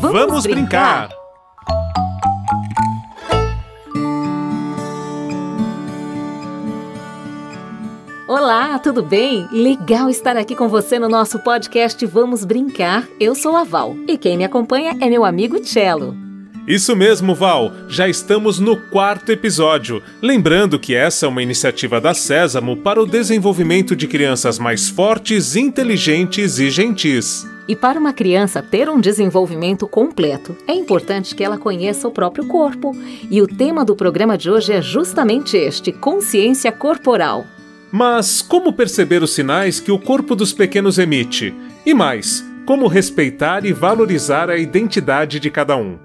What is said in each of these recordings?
Vamos, Vamos brincar. brincar. Olá, tudo bem? Legal estar aqui com você no nosso podcast Vamos Brincar. Eu sou a Val e quem me acompanha é meu amigo Cello. Isso mesmo, Val. Já estamos no quarto episódio. Lembrando que essa é uma iniciativa da Sésamo para o desenvolvimento de crianças mais fortes, inteligentes e gentis. E para uma criança ter um desenvolvimento completo, é importante que ela conheça o próprio corpo. E o tema do programa de hoje é justamente este: consciência corporal. Mas como perceber os sinais que o corpo dos pequenos emite? E mais, como respeitar e valorizar a identidade de cada um?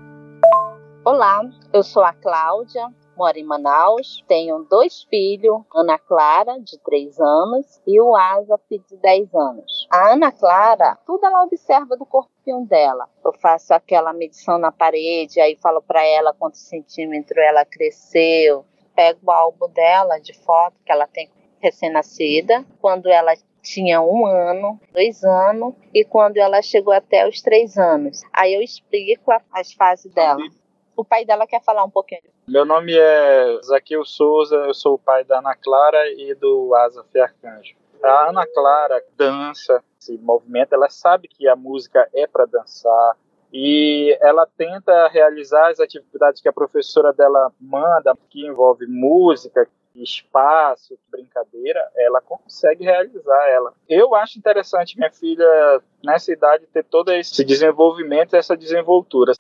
Olá, eu sou a Cláudia, moro em Manaus, tenho dois filhos, Ana Clara, de 3 anos, e o Asaf, de 10 anos. A Ana Clara, tudo ela observa do corpinho dela. Eu faço aquela medição na parede, aí falo para ela quantos centímetros ela cresceu, pego o álbum dela de foto que ela tem recém-nascida, quando ela tinha um ano, dois anos e quando ela chegou até os três anos. Aí eu explico as fases dela o pai dela quer falar um pouquinho. Meu nome é Zaqueu Souza, eu sou o pai da Ana Clara e do Asa Arcanjo. A Ana Clara dança, se movimenta, ela sabe que a música é para dançar e ela tenta realizar as atividades que a professora dela manda, que envolve música, espaço, brincadeira, ela consegue realizar ela. Eu acho interessante minha filha nessa idade ter todo esse desenvolvimento, essa desenvoltura.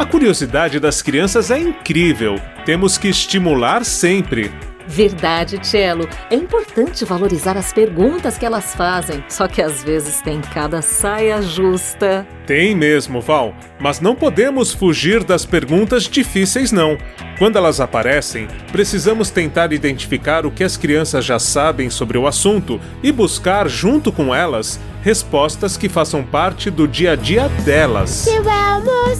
A curiosidade das crianças é incrível. Temos que estimular sempre. Verdade, Cello. É importante valorizar as perguntas que elas fazem, só que às vezes tem cada saia justa. Tem mesmo, Val, mas não podemos fugir das perguntas difíceis, não. Quando elas aparecem, precisamos tentar identificar o que as crianças já sabem sobre o assunto e buscar, junto com elas, respostas que façam parte do dia a dia delas. Se o Elmo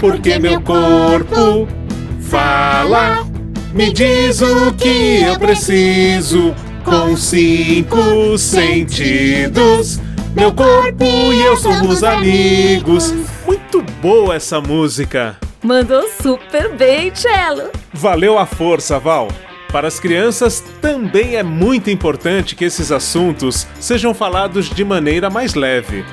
Porque meu corpo fala, me diz o que eu preciso com cinco sentidos. Meu corpo e eu somos amigos muito boa essa música. Mandou super bem, Cello. Valeu a força, Val. Para as crianças também é muito importante que esses assuntos sejam falados de maneira mais leve.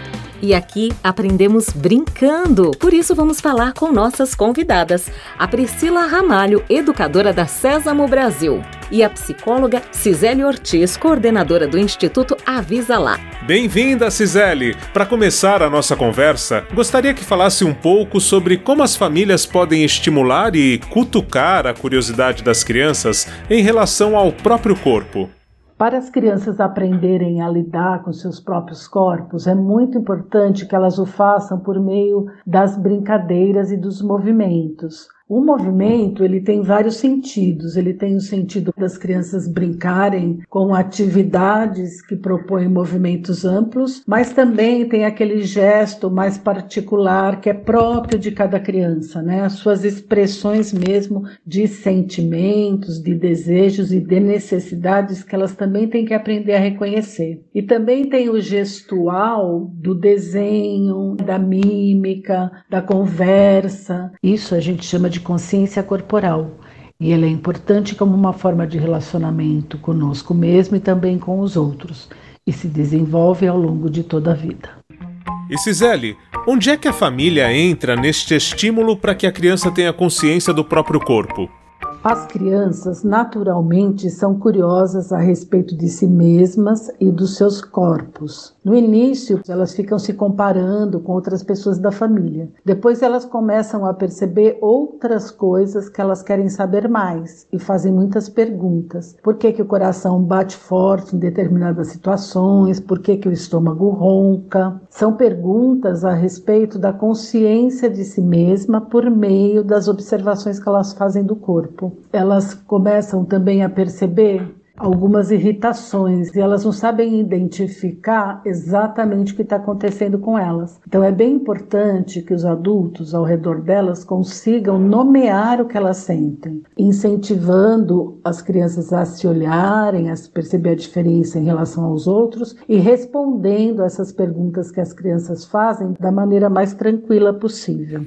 E aqui aprendemos brincando. Por isso vamos falar com nossas convidadas, a Priscila Ramalho, educadora da Sésamo Brasil, e a psicóloga Cisele Ortiz, coordenadora do Instituto Avisa Lá. Bem-vinda, Cisele! Para começar a nossa conversa, gostaria que falasse um pouco sobre como as famílias podem estimular e cutucar a curiosidade das crianças em relação ao próprio corpo. Para as crianças aprenderem a lidar com seus próprios corpos, é muito importante que elas o façam por meio das brincadeiras e dos movimentos. O movimento ele tem vários sentidos. Ele tem o sentido das crianças brincarem com atividades que propõem movimentos amplos, mas também tem aquele gesto mais particular que é próprio de cada criança, né? As suas expressões mesmo de sentimentos, de desejos e de necessidades que elas também têm que aprender a reconhecer. E também tem o gestual do desenho, da mímica, da conversa. Isso a gente chama de de consciência corporal. E ela é importante como uma forma de relacionamento conosco mesmo e também com os outros, e se desenvolve ao longo de toda a vida. E Cisele, onde é que a família entra neste estímulo para que a criança tenha consciência do próprio corpo? As crianças naturalmente são curiosas a respeito de si mesmas e dos seus corpos. No início, elas ficam se comparando com outras pessoas da família. Depois, elas começam a perceber outras coisas que elas querem saber mais e fazem muitas perguntas. Por que, que o coração bate forte em determinadas situações? Por que, que o estômago ronca? São perguntas a respeito da consciência de si mesma por meio das observações que elas fazem do corpo elas começam também a perceber algumas irritações e elas não sabem identificar exatamente o que está acontecendo com elas. Então é bem importante que os adultos ao redor delas consigam nomear o que elas sentem, incentivando as crianças a se olharem, a perceber a diferença em relação aos outros e respondendo essas perguntas que as crianças fazem da maneira mais tranquila possível.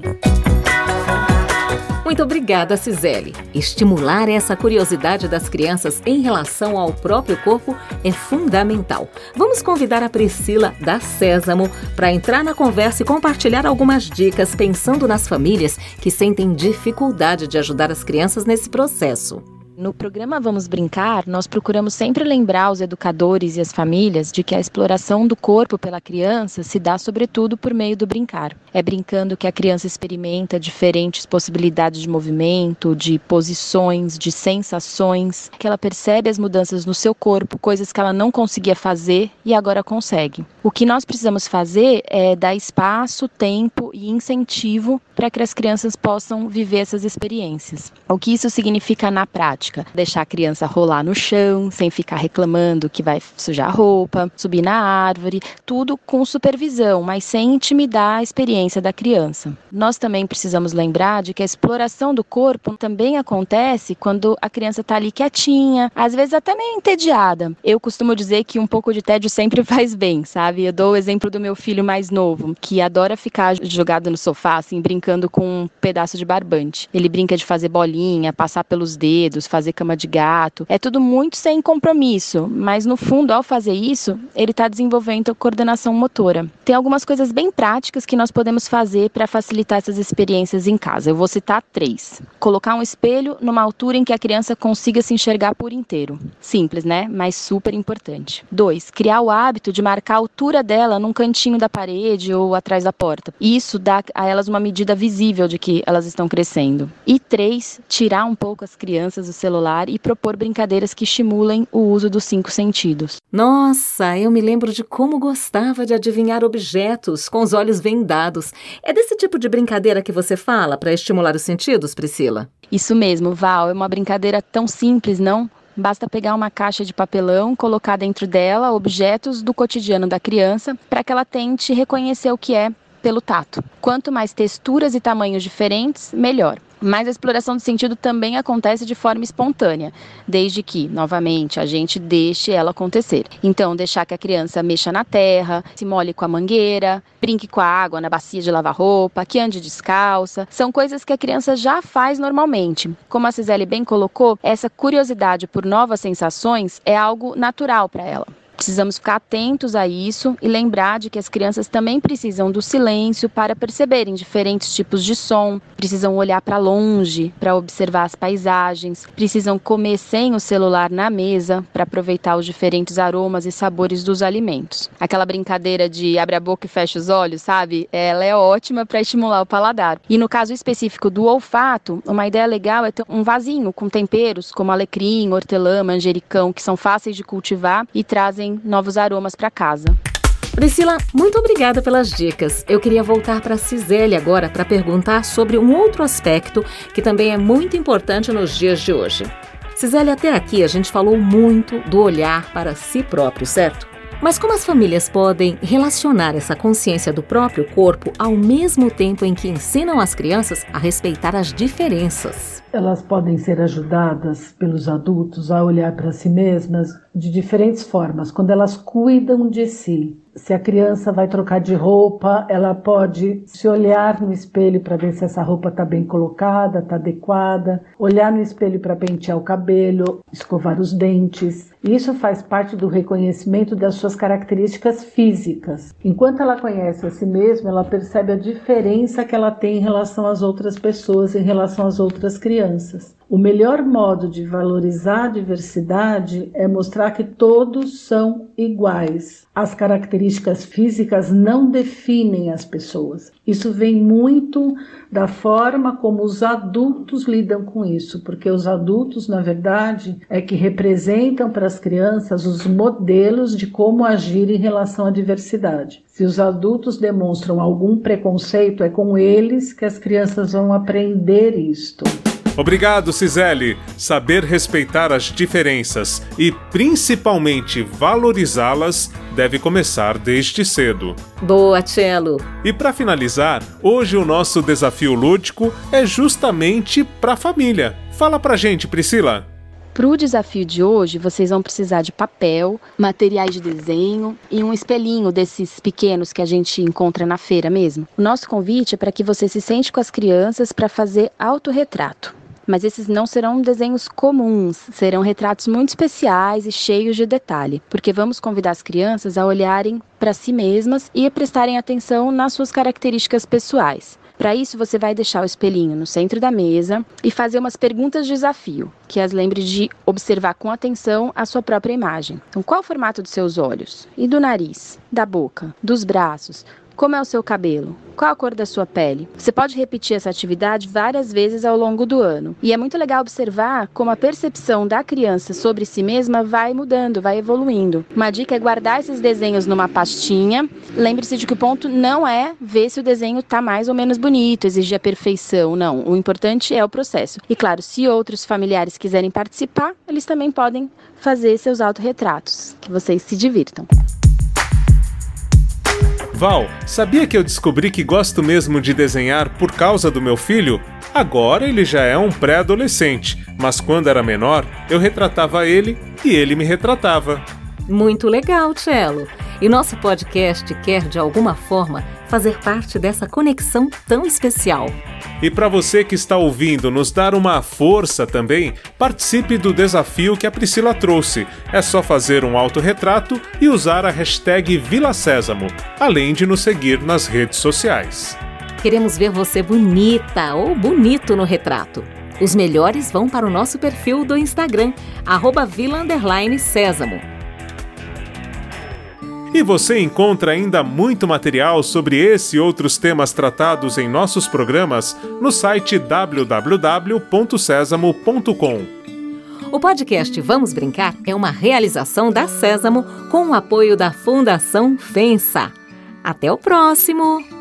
Muito obrigada, Cisele. Estimular essa curiosidade das crianças em relação ao próprio corpo é fundamental. Vamos convidar a Priscila da Sésamo para entrar na conversa e compartilhar algumas dicas pensando nas famílias que sentem dificuldade de ajudar as crianças nesse processo. No programa Vamos Brincar, nós procuramos sempre lembrar os educadores e as famílias de que a exploração do corpo pela criança se dá sobretudo por meio do brincar. É brincando que a criança experimenta diferentes possibilidades de movimento, de posições, de sensações, que ela percebe as mudanças no seu corpo, coisas que ela não conseguia fazer e agora consegue. O que nós precisamos fazer é dar espaço, tempo e incentivo para que as crianças possam viver essas experiências. O que isso significa na prática? Prática. Deixar a criança rolar no chão, sem ficar reclamando que vai sujar a roupa, subir na árvore, tudo com supervisão, mas sem intimidar a experiência da criança. Nós também precisamos lembrar de que a exploração do corpo também acontece quando a criança está ali quietinha, às vezes até meio entediada. Eu costumo dizer que um pouco de tédio sempre faz bem, sabe? Eu dou o exemplo do meu filho mais novo, que adora ficar jogado no sofá, assim, brincando com um pedaço de barbante. Ele brinca de fazer bolinha, passar pelos dedos, fazer cama de gato. É tudo muito sem compromisso, mas no fundo, ao fazer isso, ele está desenvolvendo coordenação motora. Tem algumas coisas bem práticas que nós podemos fazer para facilitar essas experiências em casa. Eu vou citar três. Colocar um espelho numa altura em que a criança consiga se enxergar por inteiro. Simples, né? Mas super importante. Dois, criar o hábito de marcar a altura dela num cantinho da parede ou atrás da porta. Isso dá a elas uma medida visível de que elas estão crescendo. E três, tirar um pouco as crianças do celular e propor brincadeiras que estimulem o uso dos cinco sentidos. Nossa, eu me lembro de como gostava de adivinhar objetos com os olhos vendados. É desse tipo de brincadeira que você fala para estimular os sentidos, Priscila? Isso mesmo, Val. É uma brincadeira tão simples, não? Basta pegar uma caixa de papelão, colocar dentro dela objetos do cotidiano da criança para que ela tente reconhecer o que é pelo tato. Quanto mais texturas e tamanhos diferentes, melhor. Mas a exploração do sentido também acontece de forma espontânea, desde que, novamente, a gente deixe ela acontecer. Então, deixar que a criança mexa na terra, se molhe com a mangueira, brinque com a água na bacia de lavar roupa, que ande descalça, são coisas que a criança já faz normalmente. Como a Cisele bem colocou, essa curiosidade por novas sensações é algo natural para ela. Precisamos ficar atentos a isso e lembrar de que as crianças também precisam do silêncio para perceberem diferentes tipos de som, precisam olhar para longe para observar as paisagens, precisam comer sem o celular na mesa para aproveitar os diferentes aromas e sabores dos alimentos. Aquela brincadeira de abre a boca e fecha os olhos, sabe? Ela é ótima para estimular o paladar. E no caso específico do olfato, uma ideia legal é ter um vasinho com temperos como alecrim, hortelã, manjericão, que são fáceis de cultivar e trazem trazem novos aromas para casa. Priscila, muito obrigada pelas dicas. Eu queria voltar para a Cisele agora para perguntar sobre um outro aspecto que também é muito importante nos dias de hoje. Cisele, até aqui a gente falou muito do olhar para si próprio, certo? Mas como as famílias podem relacionar essa consciência do próprio corpo ao mesmo tempo em que ensinam as crianças a respeitar as diferenças? Elas podem ser ajudadas pelos adultos a olhar para si mesmas de diferentes formas, quando elas cuidam de si. Se a criança vai trocar de roupa, ela pode se olhar no espelho para ver se essa roupa está bem colocada, está adequada, olhar no espelho para pentear o cabelo, escovar os dentes. Isso faz parte do reconhecimento das suas características físicas. Enquanto ela conhece a si mesma, ela percebe a diferença que ela tem em relação às outras pessoas, em relação às outras crianças. O melhor modo de valorizar a diversidade é mostrar que todos são iguais. As características físicas não definem as pessoas. Isso vem muito da forma como os adultos lidam com isso, porque os adultos, na verdade, é que representam para as crianças os modelos de como agir em relação à diversidade. Se os adultos demonstram algum preconceito, é com eles que as crianças vão aprender isto. Obrigado, Cisele. Saber respeitar as diferenças e principalmente valorizá-las deve começar desde cedo. Boa, Cello. E para finalizar, hoje o nosso desafio lúdico é justamente para a família. Fala pra gente, Priscila. Para o desafio de hoje, vocês vão precisar de papel, materiais de desenho e um espelhinho desses pequenos que a gente encontra na feira mesmo. O nosso convite é para que você se sente com as crianças para fazer autorretrato. Mas esses não serão desenhos comuns, serão retratos muito especiais e cheios de detalhe, porque vamos convidar as crianças a olharem para si mesmas e a prestarem atenção nas suas características pessoais. Para isso, você vai deixar o espelhinho no centro da mesa e fazer umas perguntas de desafio, que as lembre de observar com atenção a sua própria imagem. Então, qual o formato dos seus olhos? E do nariz? Da boca? Dos braços? Como é o seu cabelo? Qual a cor da sua pele? Você pode repetir essa atividade várias vezes ao longo do ano. E é muito legal observar como a percepção da criança sobre si mesma vai mudando, vai evoluindo. Uma dica é guardar esses desenhos numa pastinha. Lembre-se de que o ponto não é ver se o desenho está mais ou menos bonito, exigir a perfeição. Não. O importante é o processo. E claro, se outros familiares quiserem participar, eles também podem fazer seus autorretratos. Que vocês se divirtam. Val, sabia que eu descobri que gosto mesmo de desenhar por causa do meu filho? Agora ele já é um pré-adolescente, mas quando era menor, eu retratava ele e ele me retratava. Muito legal, Cello. E nosso podcast quer, de alguma forma, fazer parte dessa conexão tão especial. E para você que está ouvindo nos dar uma força também, participe do desafio que a Priscila trouxe. É só fazer um autorretrato e usar a hashtag Vila Sésamo, além de nos seguir nas redes sociais. Queremos ver você bonita ou bonito no retrato. Os melhores vão para o nosso perfil do Instagram, arroba Vila Sésamo. E você encontra ainda muito material sobre esse e outros temas tratados em nossos programas no site www.sesamo.com. O podcast Vamos Brincar é uma realização da Sésamo com o apoio da Fundação FENSA. Até o próximo!